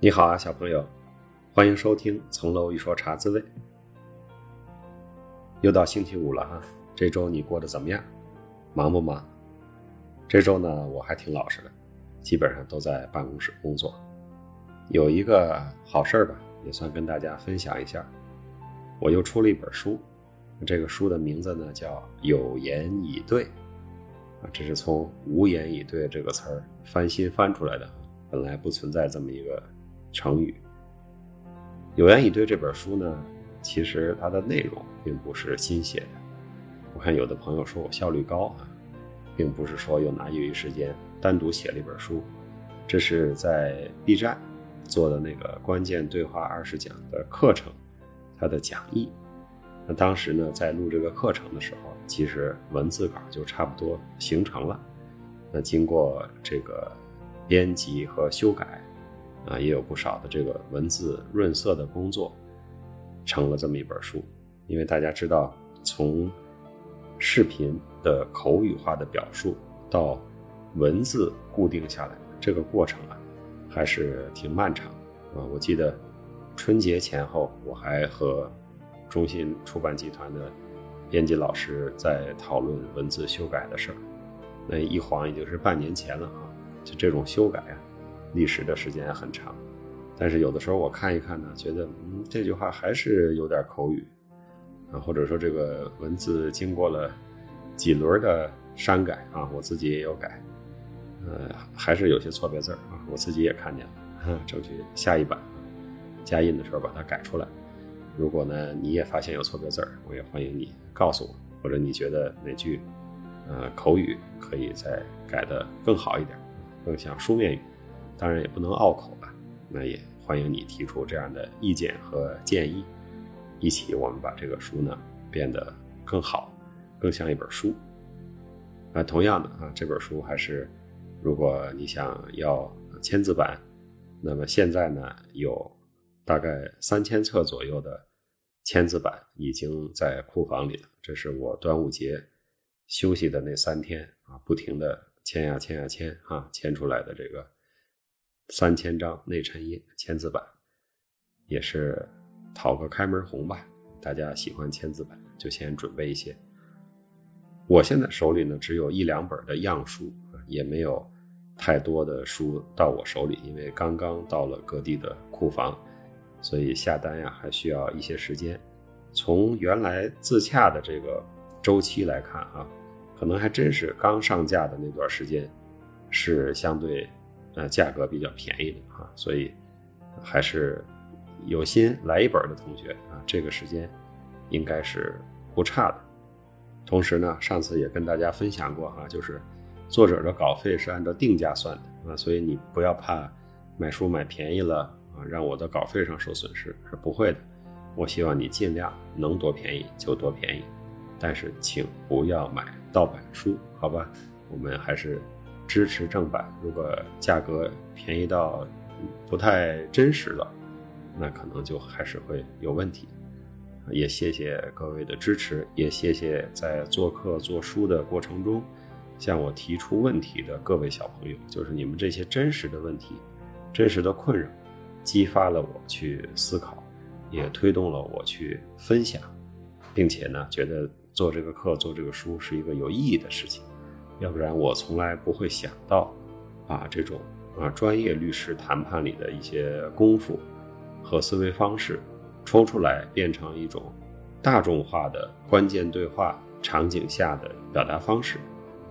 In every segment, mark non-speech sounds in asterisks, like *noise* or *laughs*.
你好啊，小朋友，欢迎收听《层楼一说茶滋味》。又到星期五了哈，这周你过得怎么样？忙不忙？这周呢，我还挺老实的，基本上都在办公室工作。有一个好事儿吧，也算跟大家分享一下。我又出了一本书，这个书的名字呢叫《有言以对》啊，这是从“无言以对”这个词儿翻新翻出来的，本来不存在这么一个。成语“有言以对”这本书呢，其实它的内容并不是新写的。我看有的朋友说我效率高啊，并不是说又拿业余时间单独写了一本书，这是在 B 站做的那个关键对话二十讲的课程，它的讲义。那当时呢，在录这个课程的时候，其实文字稿就差不多形成了。那经过这个编辑和修改。啊，也有不少的这个文字润色的工作，成了这么一本书。因为大家知道，从视频的口语化的表述到文字固定下来这个过程啊，还是挺漫长啊。我记得春节前后，我还和中信出版集团的编辑老师在讨论文字修改的事儿。那一晃已经是半年前了啊，就这种修改啊。历史的时间很长，但是有的时候我看一看呢，觉得嗯这句话还是有点口语啊，或者说这个文字经过了几轮的删改啊，我自己也有改，呃，还是有些错别字啊，我自己也看见了，争取下一版加印的时候把它改出来。如果呢你也发现有错别字我也欢迎你告诉我，或者你觉得哪句呃口语可以再改的更好一点，更像书面语。当然也不能拗口吧，那也欢迎你提出这样的意见和建议，一起我们把这个书呢变得更好，更像一本书。那同样的啊，这本书还是，如果你想要签字版，那么现在呢有大概三千册左右的签字版已经在库房里了。这是我端午节休息的那三天啊，不停的签呀签呀签啊，签出来的这个。三千张内衬页签字版，也是讨个开门红吧。大家喜欢签字版，就先准备一些。我现在手里呢，只有一两本的样书，也没有太多的书到我手里，因为刚刚到了各地的库房，所以下单呀还需要一些时间。从原来自洽的这个周期来看，啊，可能还真是刚上架的那段时间是相对。呃，价格比较便宜的啊，所以还是有心来一本的同学啊，这个时间应该是不差的。同时呢，上次也跟大家分享过哈，就是作者的稿费是按照定价算的啊，所以你不要怕买书买便宜了啊，让我的稿费上受损失是不会的。我希望你尽量能多便宜就多便宜，但是请不要买盗版书，好吧？我们还是。支持正版，如果价格便宜到不太真实了，那可能就还是会有问题。也谢谢各位的支持，也谢谢在做客做书的过程中向我提出问题的各位小朋友。就是你们这些真实的问题、真实的困扰，激发了我去思考，也推动了我去分享，并且呢，觉得做这个课、做这个书是一个有意义的事情。要不然我从来不会想到，把这种啊专业律师谈判里的一些功夫和思维方式抽出来，变成一种大众化的关键对话场景下的表达方式，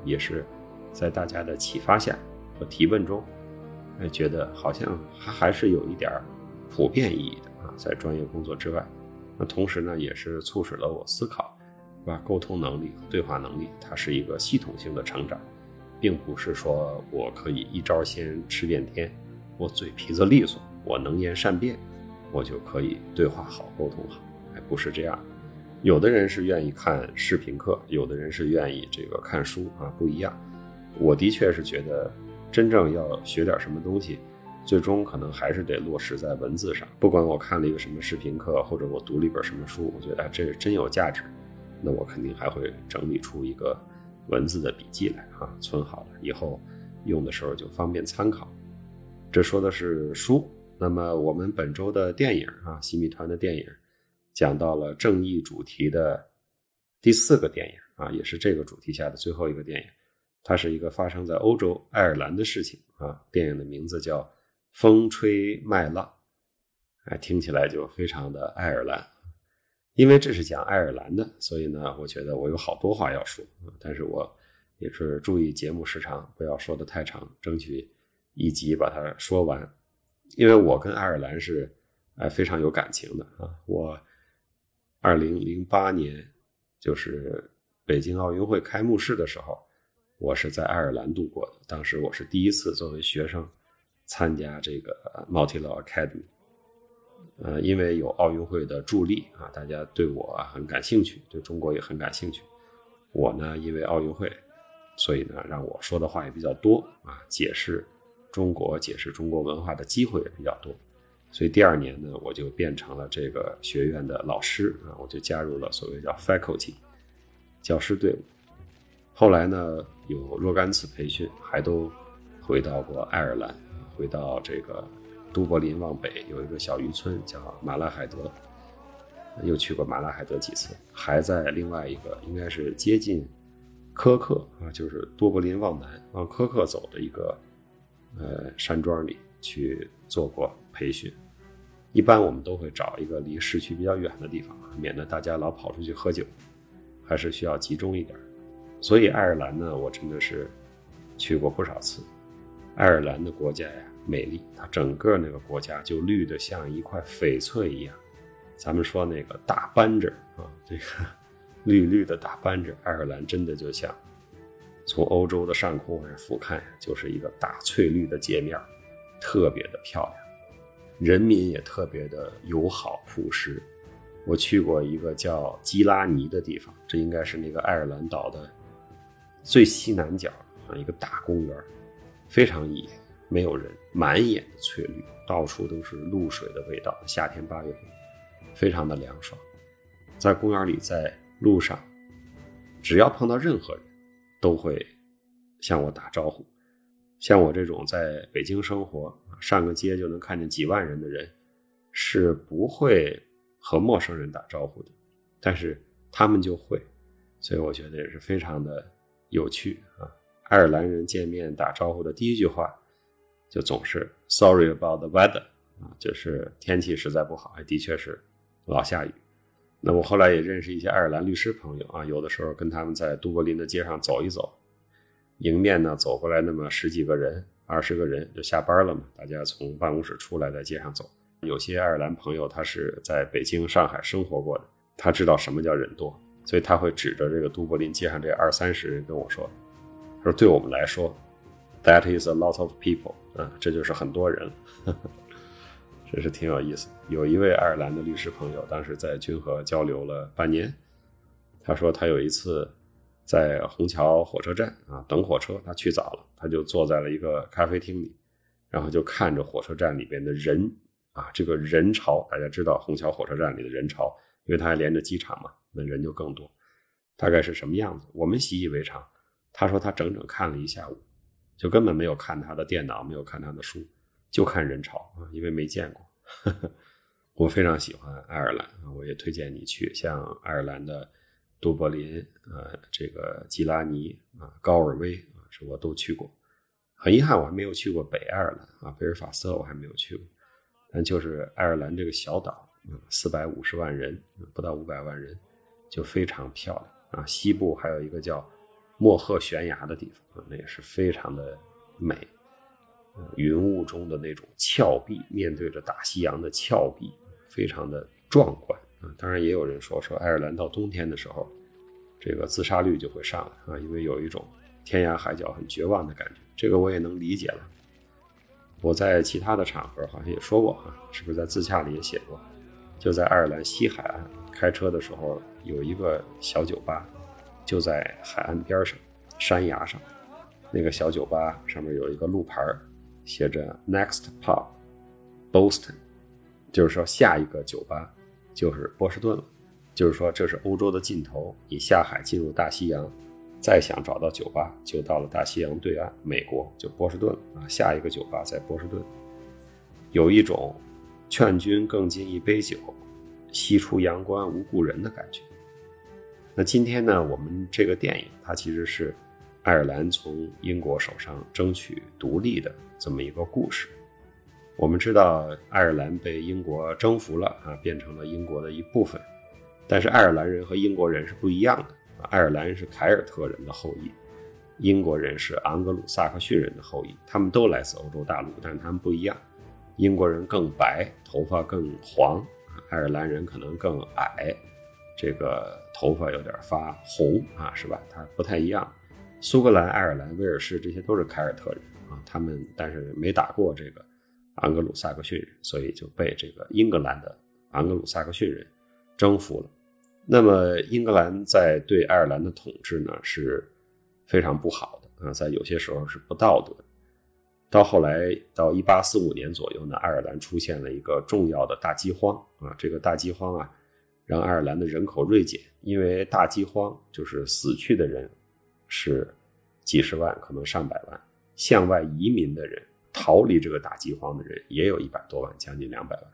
也是在大家的启发下和提问中，哎，觉得好像还还是有一点儿普遍意义的啊，在专业工作之外，那同时呢，也是促使了我思考。吧，沟通能力和对话能力，它是一个系统性的成长，并不是说我可以一招鲜吃遍天，我嘴皮子利索，我能言善辩，我就可以对话好、沟通好。哎，不是这样。有的人是愿意看视频课，有的人是愿意这个看书啊，不一样。我的确是觉得，真正要学点什么东西，最终可能还是得落实在文字上。不管我看了一个什么视频课，或者我读了一本什么书，我觉得哎，这真有价值。那我肯定还会整理出一个文字的笔记来哈，存好了以后用的时候就方便参考。这说的是书，那么我们本周的电影啊，西米团的电影，讲到了正义主题的第四个电影啊，也是这个主题下的最后一个电影。它是一个发生在欧洲爱尔兰的事情啊。电影的名字叫《风吹麦浪》，哎，听起来就非常的爱尔兰。因为这是讲爱尔兰的，所以呢，我觉得我有好多话要说但是我也是注意节目时长，不要说的太长，争取一集把它说完。因为我跟爱尔兰是哎非常有感情的啊。我二零零八年就是北京奥运会开幕式的时候，我是在爱尔兰度过的。当时我是第一次作为学生参加这个 Multilaw Academy。呃，因为有奥运会的助力啊，大家对我很感兴趣，对中国也很感兴趣。我呢，因为奥运会，所以呢，让我说的话也比较多啊，解释中国、解释中国文化的机会也比较多。所以第二年呢，我就变成了这个学院的老师啊，我就加入了所谓叫 faculty 教师队伍。后来呢，有若干次培训，还都回到过爱尔兰，回到这个。都柏林往北有一个小渔村叫马拉海德，又去过马拉海德几次，还在另外一个应该是接近科克啊，就是多柏林往南往科克走的一个呃山庄里去做过培训。一般我们都会找一个离市区比较远的地方，免得大家老跑出去喝酒，还是需要集中一点。所以爱尔兰呢，我真的是去过不少次。爱尔兰的国家呀。美丽，它整个那个国家就绿的像一块翡翠一样。咱们说那个大扳指啊，这个 *laughs* 绿绿的大扳指，爱尔兰真的就像从欧洲的上空往俯瞰，就是一个大翠绿的界面，特别的漂亮。人民也特别的友好朴实。我去过一个叫基拉尼的地方，这应该是那个爱尔兰岛的最西南角啊，一个大公园，非常野。没有人，满眼的翠绿，到处都是露水的味道。夏天八月份，非常的凉爽。在公园里，在路上，只要碰到任何人，都会向我打招呼。像我这种在北京生活，上个街就能看见几万人的人，是不会和陌生人打招呼的。但是他们就会，所以我觉得也是非常的有趣啊。爱尔兰人见面打招呼的第一句话。就总是 sorry about the weather 啊，就是天气实在不好，还的确是老下雨。那我后来也认识一些爱尔兰律师朋友啊，有的时候跟他们在都柏林的街上走一走，迎面呢走过来那么十几个人、二十个人就下班了嘛，大家从办公室出来在街上走。有些爱尔兰朋友他是在北京、上海生活过的，他知道什么叫人多，所以他会指着这个都柏林街上这二三十人跟我说：“他说对我们来说。” That is a lot of people 啊，这就是很多人，*laughs* 这是挺有意思。有一位爱尔兰的律师朋友，当时在君和交流了半年。他说他有一次在虹桥火车站啊等火车，他去早了，他就坐在了一个咖啡厅里，然后就看着火车站里边的人啊，这个人潮，大家知道虹桥火车站里的人潮，因为它还连着机场嘛，那人就更多。大概是什么样子？我们习以为常。他说他整整看了一下午。就根本没有看他的电脑，没有看他的书，就看人潮啊，因为没见过。*laughs* 我非常喜欢爱尔兰啊，我也推荐你去，像爱尔兰的都柏林啊，这个基拉尼啊，高尔威啊，这我都去过。很遗憾，我还没有去过北爱尔兰啊，贝尔法斯特我还没有去过。但就是爱尔兰这个小岛啊，四百五十万人，不到五百万人，就非常漂亮啊。西部还有一个叫。莫赫悬崖的地方啊那也是非常的美，云雾中的那种峭壁，面对着大西洋的峭壁，非常的壮观啊。当然，也有人说说爱尔兰到冬天的时候，这个自杀率就会上来啊，因为有一种天涯海角很绝望的感觉。这个我也能理解了。我在其他的场合好像也说过哈，是不是在自洽里也写过？就在爱尔兰西海岸开车的时候，有一个小酒吧。就在海岸边上，山崖上，那个小酒吧上面有一个路牌写着 “Next Pub, Boston”，就是说下一个酒吧就是波士顿了。就是说这是欧洲的尽头，你下海进入大西洋，再想找到酒吧，就到了大西洋对岸，美国就波士顿了啊。下一个酒吧在波士顿。有一种劝君更尽一杯酒，西出阳关无故人的感觉。那今天呢，我们这个电影它其实是爱尔兰从英国手上争取独立的这么一个故事。我们知道爱尔兰被英国征服了啊，变成了英国的一部分。但是爱尔兰人和英国人是不一样的爱尔兰人是凯尔特人的后裔，英国人是昂格鲁萨克逊人的后裔，他们都来自欧洲大陆，但是他们不一样。英国人更白，头发更黄；爱尔兰人可能更矮。这个头发有点发红啊，是吧？它不太一样。苏格兰、爱尔兰、威尔士这些都是凯尔特人啊，他们但是没打过这个昂格鲁萨克逊人，所以就被这个英格兰的昂格鲁萨克逊人征服了。那么英格兰在对爱尔兰的统治呢是非常不好的啊，在有些时候是不道德。到后来到一八四五年左右呢，爱尔兰出现了一个重要的大饥荒啊，这个大饥荒啊。让爱尔兰的人口锐减，因为大饥荒就是死去的人是几十万，可能上百万。向外移民的人，逃离这个大饥荒的人也有一百多万，将近两百万。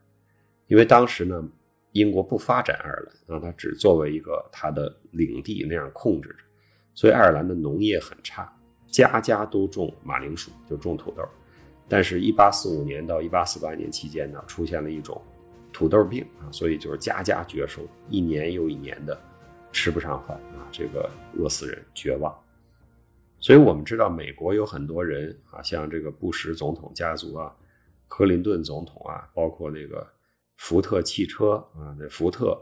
因为当时呢，英国不发展爱尔兰，让它只作为一个它的领地那样控制着，所以爱尔兰的农业很差，家家都种马铃薯，就种土豆。但是1845年到1848年期间呢，出现了一种。土豆病啊，所以就是家家绝收，一年又一年的吃不上饭啊，这个饿死人，绝望。所以我们知道，美国有很多人啊，像这个布什总统家族啊，克林顿总统啊，包括那个福特汽车啊，那福特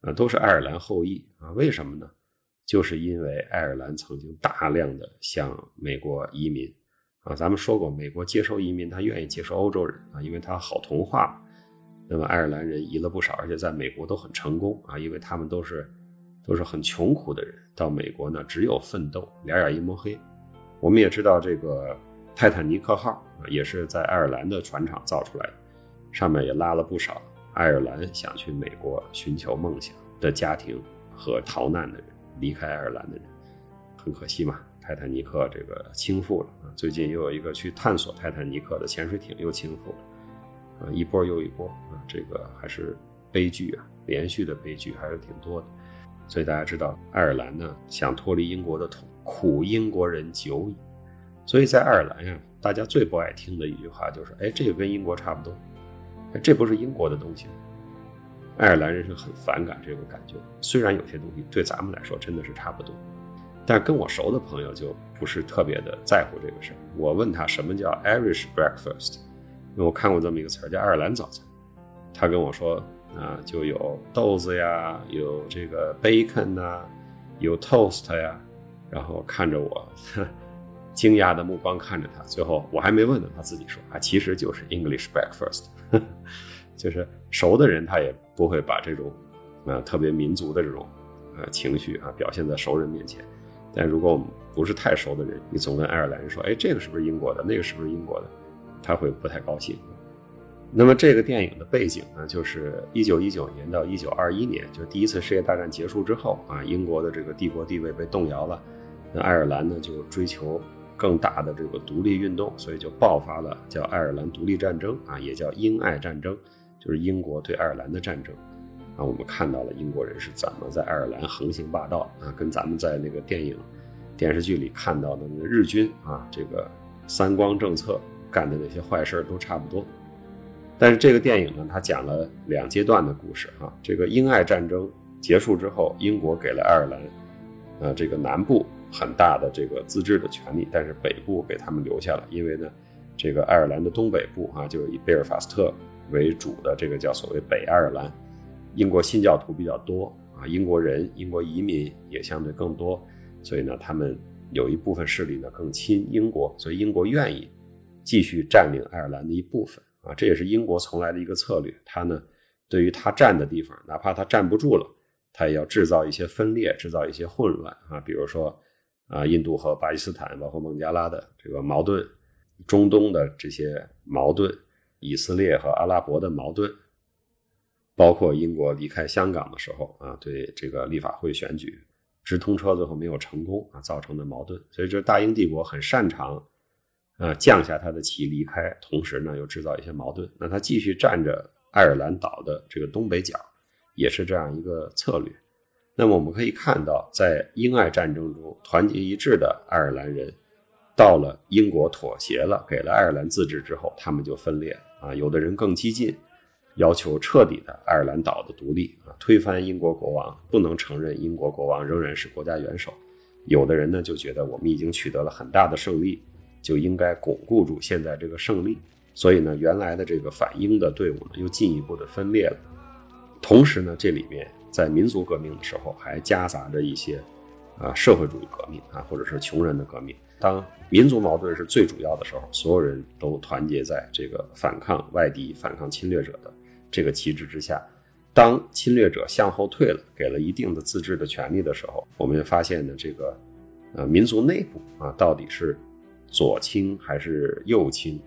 啊，都是爱尔兰后裔啊。为什么呢？就是因为爱尔兰曾经大量的向美国移民啊。咱们说过，美国接收移民，他愿意接收欧洲人啊，因为他好同化。那么爱尔兰人移了不少，而且在美国都很成功啊，因为他们都是都是很穷苦的人，到美国呢只有奋斗，两眼一抹黑。我们也知道这个泰坦尼克号啊，也是在爱尔兰的船厂造出来的，上面也拉了不少爱尔兰想去美国寻求梦想的家庭和逃难的人，离开爱尔兰的人。很可惜嘛，泰坦尼克这个倾覆了啊，最近又有一个去探索泰坦尼克的潜水艇又倾覆了。啊，一波又一波啊，这个还是悲剧啊，连续的悲剧还是挺多的。所以大家知道，爱尔兰呢想脱离英国的统，苦英国人久矣。所以在爱尔兰呀，大家最不爱听的一句话就是：哎，这个跟英国差不多，这不是英国的东西。爱尔兰人是很反感这个感觉。虽然有些东西对咱们来说真的是差不多，但是跟我熟的朋友就不是特别的在乎这个事儿。我问他什么叫 Irish breakfast。我看过这么一个词儿叫爱尔兰早餐，他跟我说啊，就有豆子呀，有这个 bacon 呐，有 toast 呀，然后看着我惊讶的目光看着他，最后我还没问呢，他自己说啊，其实就是 English breakfast，*laughs* 就是熟的人他也不会把这种啊特别民族的这种呃情绪啊表现在熟人面前，但如果我们不是太熟的人，你总跟爱尔兰人说，哎，这个是不是英国的？那个是不是英国的？他会不太高兴。那么这个电影的背景呢，就是一九一九年到一九二一年，就第一次世界大战结束之后啊，英国的这个帝国地位被动摇了，那爱尔兰呢就追求更大的这个独立运动，所以就爆发了叫爱尔兰独立战争啊，也叫英爱战争，就是英国对爱尔兰的战争啊。我们看到了英国人是怎么在爱尔兰横行霸道啊，跟咱们在那个电影、电视剧里看到的那个日军啊，这个三光政策。干的那些坏事都差不多，但是这个电影呢，它讲了两阶段的故事啊。这个英爱战争结束之后，英国给了爱尔兰，呃，这个南部很大的这个自治的权利，但是北部给他们留下了，因为呢，这个爱尔兰的东北部啊，就是以贝尔法斯特为主的这个叫所谓北爱尔兰，英国新教徒比较多啊，英国人、英国移民也相对更多，所以呢，他们有一部分势力呢更亲英国，所以英国愿意。继续占领爱尔兰的一部分啊，这也是英国从来的一个策略。他呢，对于他占的地方，哪怕他站不住了，他也要制造一些分裂，制造一些混乱啊。比如说啊，印度和巴基斯坦，包括孟加拉的这个矛盾，中东的这些矛盾，以色列和阿拉伯的矛盾，包括英国离开香港的时候啊，对这个立法会选举直通车最后没有成功啊，造成的矛盾。所以，这大英帝国很擅长。呃，降下他的旗离开，同时呢又制造一些矛盾。那他继续占着爱尔兰岛的这个东北角，也是这样一个策略。那么我们可以看到，在英爱战争中，团结一致的爱尔兰人，到了英国妥协了，给了爱尔兰自治之后，他们就分裂啊。有的人更激进，要求彻底的爱尔兰岛的独立啊，推翻英国国王，不能承认英国国王仍然是国家元首。有的人呢就觉得我们已经取得了很大的胜利，就应该巩固住现在这个胜利。所以呢，原来的这个反英的队伍呢又进一步的分裂了。同时呢，这里面。在民族革命的时候，还夹杂着一些，啊，社会主义革命啊，或者是穷人的革命。当民族矛盾是最主要的时候，所有人都团结在这个反抗外敌、反抗侵略者的这个旗帜之下。当侵略者向后退了，给了一定的自治的权利的时候，我们也发现呢，这个，呃，民族内部啊，到底是左倾还是右倾？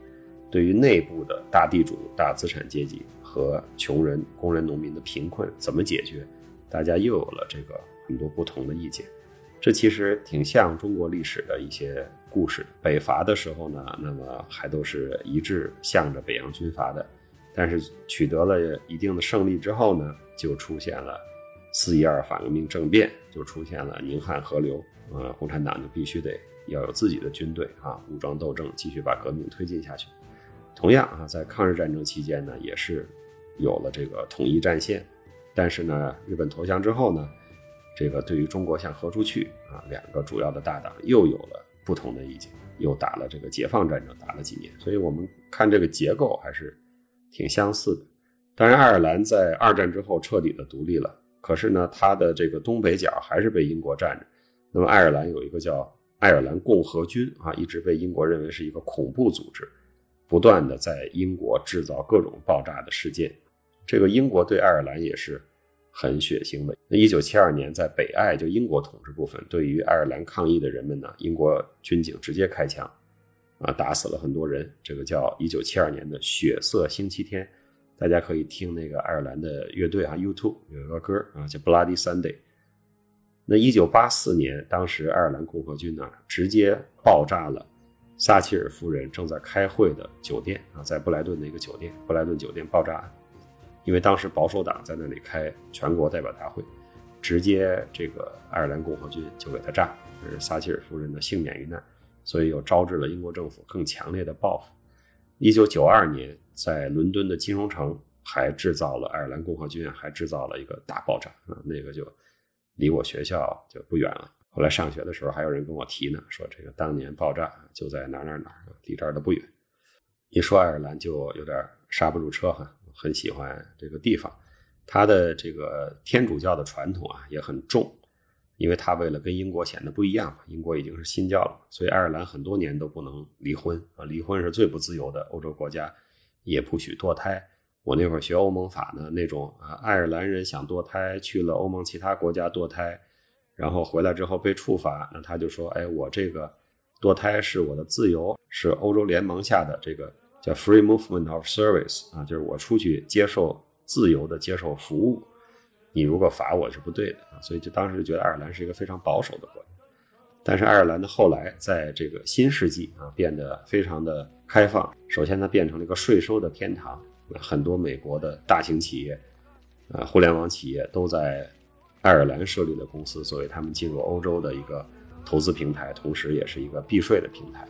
对于内部的大地主、大资产阶级和穷人、工人、农民的贫困怎么解决？大家又有了这个很多不同的意见，这其实挺像中国历史的一些故事。北伐的时候呢，那么还都是一致向着北洋军阀的，但是取得了一定的胜利之后呢，就出现了四一二反革命政变，就出现了宁汉合流，呃，共产党就必须得要有自己的军队啊，武装斗争，继续把革命推进下去。同样啊，在抗日战争期间呢，也是有了这个统一战线。但是呢，日本投降之后呢，这个对于中国向何处去啊，两个主要的大党又有了不同的意见，又打了这个解放战争，打了几年。所以我们看这个结构还是挺相似的。当然，爱尔兰在二战之后彻底的独立了，可是呢，它的这个东北角还是被英国占着。那么，爱尔兰有一个叫爱尔兰共和军啊，一直被英国认为是一个恐怖组织，不断的在英国制造各种爆炸的事件。这个英国对爱尔兰也是很血腥的。那一九七二年，在北爱就英国统治部分，对于爱尔兰抗议的人们呢，英国军警直接开枪，啊，打死了很多人。这个叫一九七二年的血色星期天，大家可以听那个爱尔兰的乐队啊，U2 有一个歌啊，叫 Bloody Sunday。那一九八四年，当时爱尔兰共和军呢，直接爆炸了撒切尔夫人正在开会的酒店啊，在布莱顿的一个酒店，布莱顿酒店爆炸案。因为当时保守党在那里开全国代表大会，直接这个爱尔兰共和军就给他炸，这是撒切尔夫人的幸免于难，所以又招致了英国政府更强烈的报复。一九九二年，在伦敦的金融城还制造了爱尔兰共和军还制造了一个大爆炸啊，那个就离我学校就不远了。后来上学的时候，还有人跟我提呢，说这个当年爆炸就在哪哪哪，离这儿都不远。一说爱尔兰就有点刹不住车哈。很喜欢这个地方，它的这个天主教的传统啊也很重，因为它为了跟英国显得不一样嘛，英国已经是新教了，所以爱尔兰很多年都不能离婚啊，离婚是最不自由的欧洲国家，也不许堕胎。我那会儿学欧盟法呢，那种啊，爱尔兰人想堕胎去了欧盟其他国家堕胎，然后回来之后被处罚，那他就说，哎，我这个堕胎是我的自由，是欧洲联盟下的这个。叫 free movement of service 啊，就是我出去接受自由的接受服务，你如果罚我是不对的啊，所以就当时觉得爱尔兰是一个非常保守的国家。但是爱尔兰的后来在这个新世纪啊变得非常的开放，首先它变成了一个税收的天堂，很多美国的大型企业，呃，互联网企业都在爱尔兰设立了公司，作为他们进入欧洲的一个投资平台，同时也是一个避税的平台。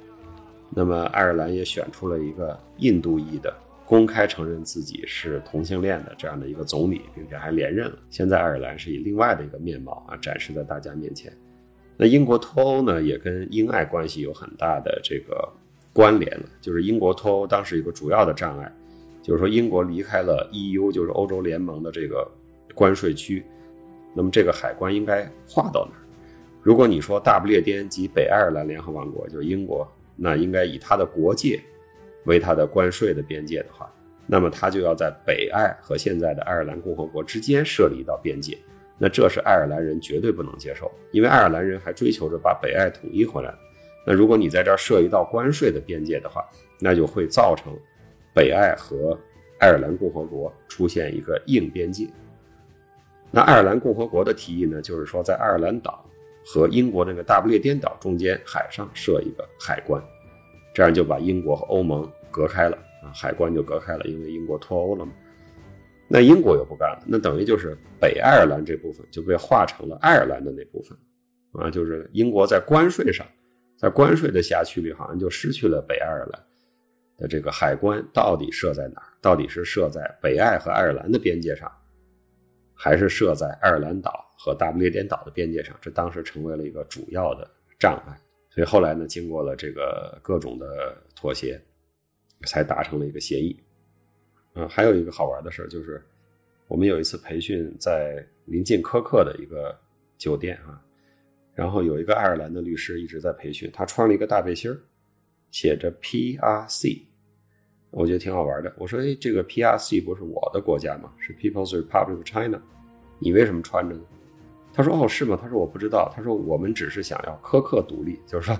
那么，爱尔兰也选出了一个印度裔的，公开承认自己是同性恋的这样的一个总理，并且还连任了。现在，爱尔兰是以另外的一个面貌啊展示在大家面前。那英国脱欧呢，也跟英爱关系有很大的这个关联了。就是英国脱欧当时一个主要的障碍，就是说英国离开了 EU，就是欧洲联盟的这个关税区，那么这个海关应该划到哪儿？如果你说大不列颠及北爱尔兰联合王国，就是英国。那应该以它的国界为它的关税的边界的话，那么它就要在北爱和现在的爱尔兰共和国之间设立一道边界。那这是爱尔兰人绝对不能接受，因为爱尔兰人还追求着把北爱统一回来。那如果你在这儿设一道关税的边界的话，那就会造成北爱和爱尔兰共和国出现一个硬边界。那爱尔兰共和国的提议呢，就是说在爱尔兰岛。和英国那个大不列颠岛中间海上设一个海关，这样就把英国和欧盟隔开了啊，海关就隔开了，因为英国脱欧了嘛。那英国又不干了，那等于就是北爱尔兰这部分就被划成了爱尔兰的那部分啊，就是英国在关税上，在关税的辖区里好像就失去了北爱尔兰的这个海关到底设在哪儿？到底是设在北爱和爱尔兰的边界上，还是设在爱尔兰岛和大不列颠岛的边界上？这当时成为了一个主要的障碍。所以后来呢，经过了这个各种的妥协，才达成了一个协议。嗯，还有一个好玩的事就是，我们有一次培训在临近科克的一个酒店啊，然后有一个爱尔兰的律师一直在培训，他穿了一个大背心，写着 PRC，我觉得挺好玩的。我说，哎，这个 PRC 不是我的国家吗？是 People's Republic of China，你为什么穿着呢？他说：“哦，是吗？”他说：“我不知道。”他说：“我们只是想要科克独立，就是说，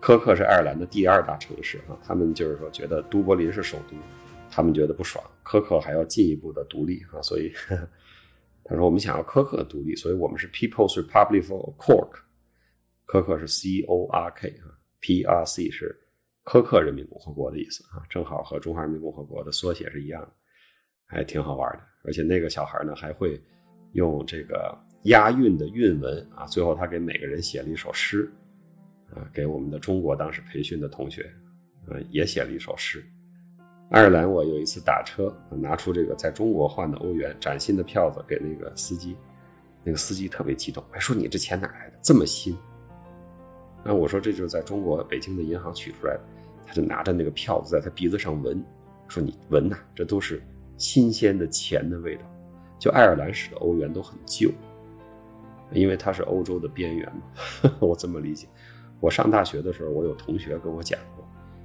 科克是爱尔兰的第二大城市啊。他们就是说，觉得都柏林是首都，他们觉得不爽，科克还要进一步的独立啊。所以他说，我们想要科克独立，所以我们是 People's Republic of Cork，科克是 C O R K 啊，P R C 是科克人民共和国的意思啊，正好和中华人民共和国的缩写是一样的，还挺好玩的。而且那个小孩呢，还会用这个。”押韵的韵文啊，最后他给每个人写了一首诗，啊，给我们的中国当时培训的同学，啊，也写了一首诗。爱尔兰，我有一次打车，拿出这个在中国换的欧元崭新的票子给那个司机，那个司机特别激动，还说你这钱哪来的这么新？那我说这就是在中国北京的银行取出来的，他就拿着那个票子在他鼻子上闻，说你闻呐，这都是新鲜的钱的味道。就爱尔兰使的欧元都很旧。因为它是欧洲的边缘嘛，*laughs* 我这么理解。我上大学的时候，我有同学跟我讲过，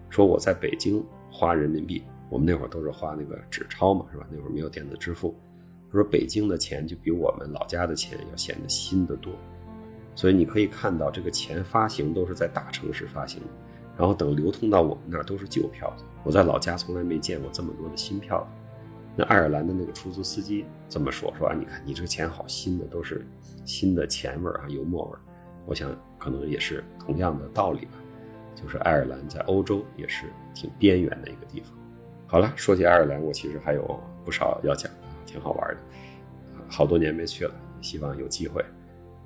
说我在北京花人民币，我们那会儿都是花那个纸钞嘛，是吧？那会儿没有电子支付，他说北京的钱就比我们老家的钱要显得新的多。所以你可以看到，这个钱发行都是在大城市发行，然后等流通到我们那儿都是旧票子。我在老家从来没见过这么多的新票子。那爱尔兰的那个出租司机这么说：“说啊，你看你这个钱好新的，都是新的钱味儿啊，油墨味儿。我想可能也是同样的道理吧，就是爱尔兰在欧洲也是挺边缘的一个地方。好了，说起爱尔兰，我其实还有不少要讲的，挺好玩的。好多年没去了，希望有机会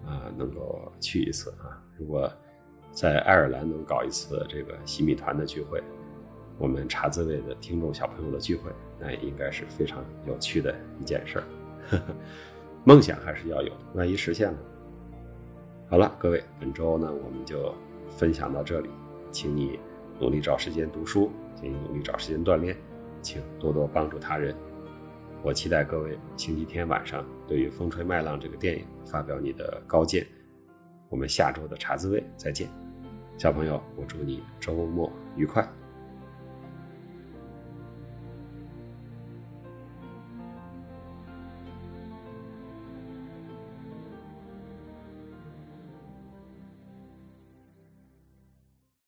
啊能够去一次啊。如果在爱尔兰能搞一次这个洗米团的聚会。”我们茶滋味的听众小朋友的聚会，那应该是非常有趣的一件事儿。*laughs* 梦想还是要有的，万一实现了。好了，各位，本周呢我们就分享到这里，请你努力找时间读书，请你努力找时间锻炼，请多多帮助他人。我期待各位星期天晚上对于《风吹麦浪》这个电影发表你的高见。我们下周的茶滋味再见，小朋友，我祝你周末愉快。